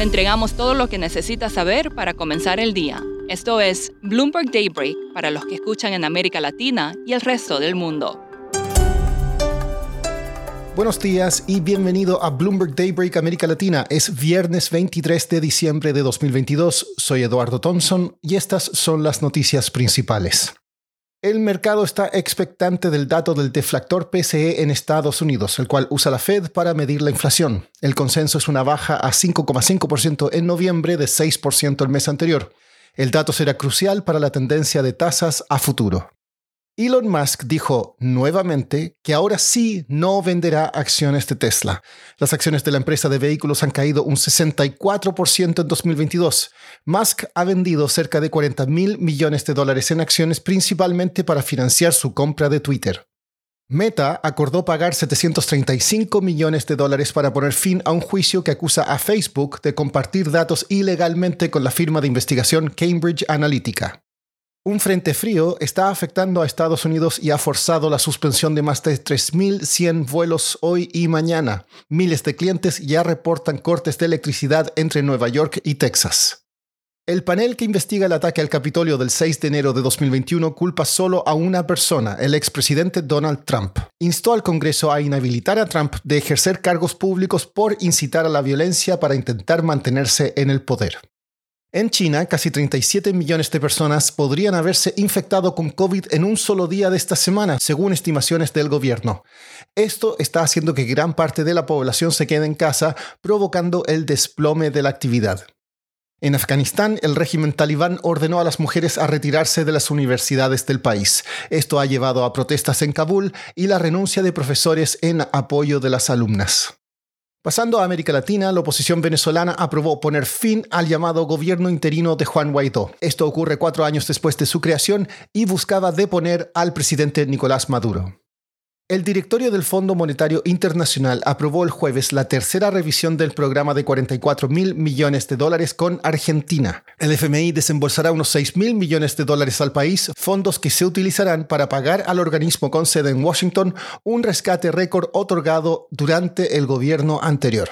Le entregamos todo lo que necesita saber para comenzar el día. Esto es Bloomberg Daybreak para los que escuchan en América Latina y el resto del mundo. Buenos días y bienvenido a Bloomberg Daybreak América Latina. Es viernes 23 de diciembre de 2022. Soy Eduardo Thompson y estas son las noticias principales. El mercado está expectante del dato del deflactor PCE en Estados Unidos, el cual usa la Fed para medir la inflación. El consenso es una baja a 5,5% en noviembre de 6% el mes anterior. El dato será crucial para la tendencia de tasas a futuro. Elon Musk dijo nuevamente que ahora sí no venderá acciones de Tesla. Las acciones de la empresa de vehículos han caído un 64% en 2022. Musk ha vendido cerca de 40 mil millones de dólares en acciones principalmente para financiar su compra de Twitter. Meta acordó pagar 735 millones de dólares para poner fin a un juicio que acusa a Facebook de compartir datos ilegalmente con la firma de investigación Cambridge Analytica. Un frente frío está afectando a Estados Unidos y ha forzado la suspensión de más de 3.100 vuelos hoy y mañana. Miles de clientes ya reportan cortes de electricidad entre Nueva York y Texas. El panel que investiga el ataque al Capitolio del 6 de enero de 2021 culpa solo a una persona, el expresidente Donald Trump. Instó al Congreso a inhabilitar a Trump de ejercer cargos públicos por incitar a la violencia para intentar mantenerse en el poder. En China, casi 37 millones de personas podrían haberse infectado con COVID en un solo día de esta semana, según estimaciones del gobierno. Esto está haciendo que gran parte de la población se quede en casa, provocando el desplome de la actividad. En Afganistán, el régimen talibán ordenó a las mujeres a retirarse de las universidades del país. Esto ha llevado a protestas en Kabul y la renuncia de profesores en apoyo de las alumnas. Pasando a América Latina, la oposición venezolana aprobó poner fin al llamado gobierno interino de Juan Guaidó. Esto ocurre cuatro años después de su creación y buscaba deponer al presidente Nicolás Maduro. El directorio del Fondo Monetario Internacional aprobó el jueves la tercera revisión del programa de 44 mil millones de dólares con Argentina. El FMI desembolsará unos 6 mil millones de dólares al país, fondos que se utilizarán para pagar al organismo con sede en Washington un rescate récord otorgado durante el gobierno anterior.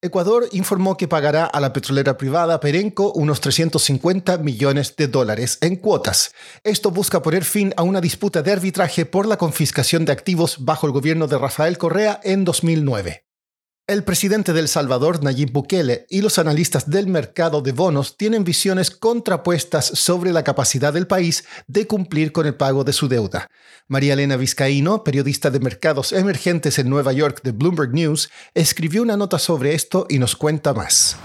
Ecuador informó que pagará a la petrolera privada Perenco unos 350 millones de dólares en cuotas. Esto busca poner fin a una disputa de arbitraje por la confiscación de activos bajo el gobierno de Rafael Correa en 2009. El presidente del Salvador, Nayib Bukele, y los analistas del mercado de bonos tienen visiones contrapuestas sobre la capacidad del país de cumplir con el pago de su deuda. María Elena Vizcaíno, periodista de mercados emergentes en Nueva York de Bloomberg News, escribió una nota sobre esto y nos cuenta más.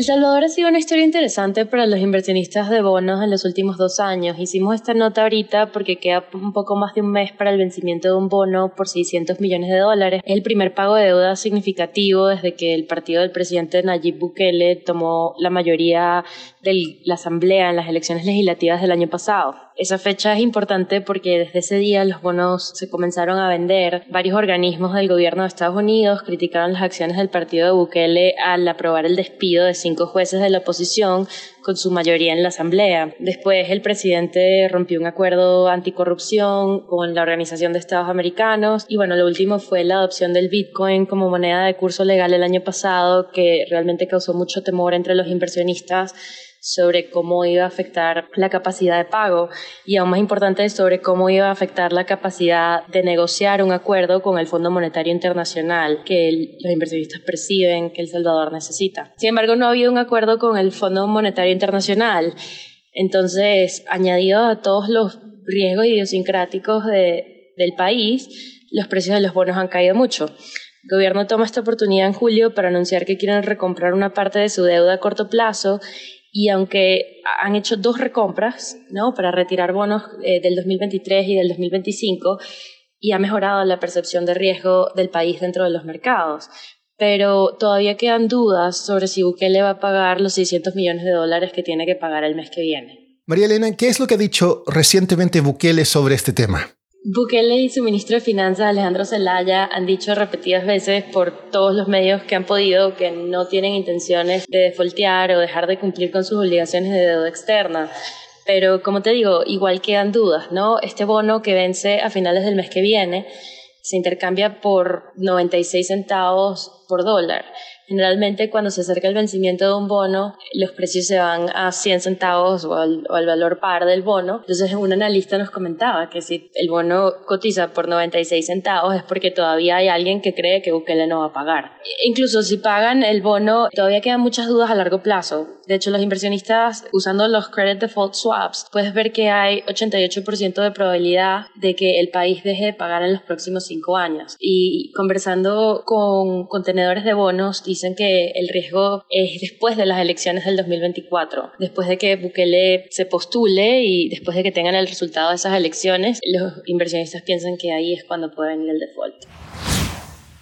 El Salvador ha sido una historia interesante para los inversionistas de bonos en los últimos dos años. Hicimos esta nota ahorita porque queda un poco más de un mes para el vencimiento de un bono por 600 millones de dólares. Es el primer pago de deuda significativo desde que el partido del presidente Nayib Bukele tomó la mayoría de la Asamblea en las elecciones legislativas del año pasado. Esa fecha es importante porque desde ese día los bonos se comenzaron a vender. Varios organismos del gobierno de Estados Unidos criticaron las acciones del partido de Bukele al aprobar el despido de cinco jueces de la oposición con su mayoría en la Asamblea. Después el presidente rompió un acuerdo anticorrupción con la Organización de Estados Americanos y bueno, lo último fue la adopción del Bitcoin como moneda de curso legal el año pasado que realmente causó mucho temor entre los inversionistas sobre cómo iba a afectar la capacidad de pago y aún más importante sobre cómo iba a afectar la capacidad de negociar un acuerdo con el Fondo Monetario Internacional que los inversionistas perciben que El Salvador necesita. Sin embargo, no ha habido un acuerdo con el Fondo Monetario Internacional. Entonces, añadido a todos los riesgos idiosincráticos de, del país, los precios de los bonos han caído mucho. El gobierno toma esta oportunidad en julio para anunciar que quieren recomprar una parte de su deuda a corto plazo y aunque han hecho dos recompras ¿no? para retirar bonos eh, del 2023 y del 2025, y ha mejorado la percepción de riesgo del país dentro de los mercados. Pero todavía quedan dudas sobre si Bukele va a pagar los 600 millones de dólares que tiene que pagar el mes que viene. María Elena, ¿qué es lo que ha dicho recientemente Bukele sobre este tema? Bukele y su ministro de Finanzas, Alejandro Zelaya, han dicho repetidas veces por todos los medios que han podido que no tienen intenciones de defoltear o dejar de cumplir con sus obligaciones de deuda externa. Pero como te digo, igual quedan dudas, ¿no? Este bono que vence a finales del mes que viene se intercambia por 96 centavos por dólar. Generalmente cuando se acerca el vencimiento de un bono, los precios se van a 100 centavos o al, valor par del bono. Entonces un analista nos comentaba que si el bono cotiza por 96 centavos es porque todavía hay alguien que cree que Bukele no va a pagar. Incluso si pagan el bono, todavía quedan muchas dudas a largo plazo. De hecho, los inversionistas usando los credit default swaps, puedes ver que hay 88% de probabilidad de que el país deje de pagar en los próximos cinco años. Y conversando con contenedores de bonos, dicen que el riesgo es después de las elecciones del 2024, después de que Bukele se postule y después de que tengan el resultado de esas elecciones, los inversionistas piensan que ahí es cuando puede venir el default.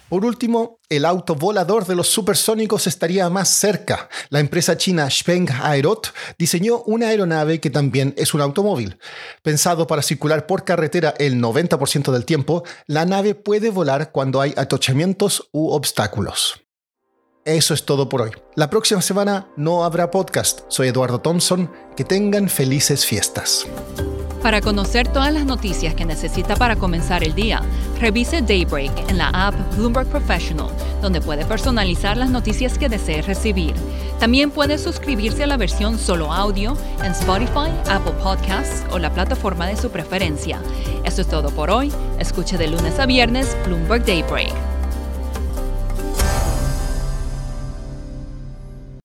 Por último, el auto volador de los supersónicos estaría más cerca. La empresa china Speng Aerot diseñó una aeronave que también es un automóvil. Pensado para circular por carretera el 90% del tiempo, la nave puede volar cuando hay atochamientos u obstáculos. Eso es todo por hoy. La próxima semana no habrá podcast. Soy Eduardo Thompson. Que tengan felices fiestas. Para conocer todas las noticias que necesita para comenzar el día, revise Daybreak en la app Bloomberg Professional, donde puede personalizar las noticias que desee recibir. También puede suscribirse a la versión solo audio en Spotify, Apple Podcasts o la plataforma de su preferencia. Eso es todo por hoy. Escuche de lunes a viernes Bloomberg Daybreak.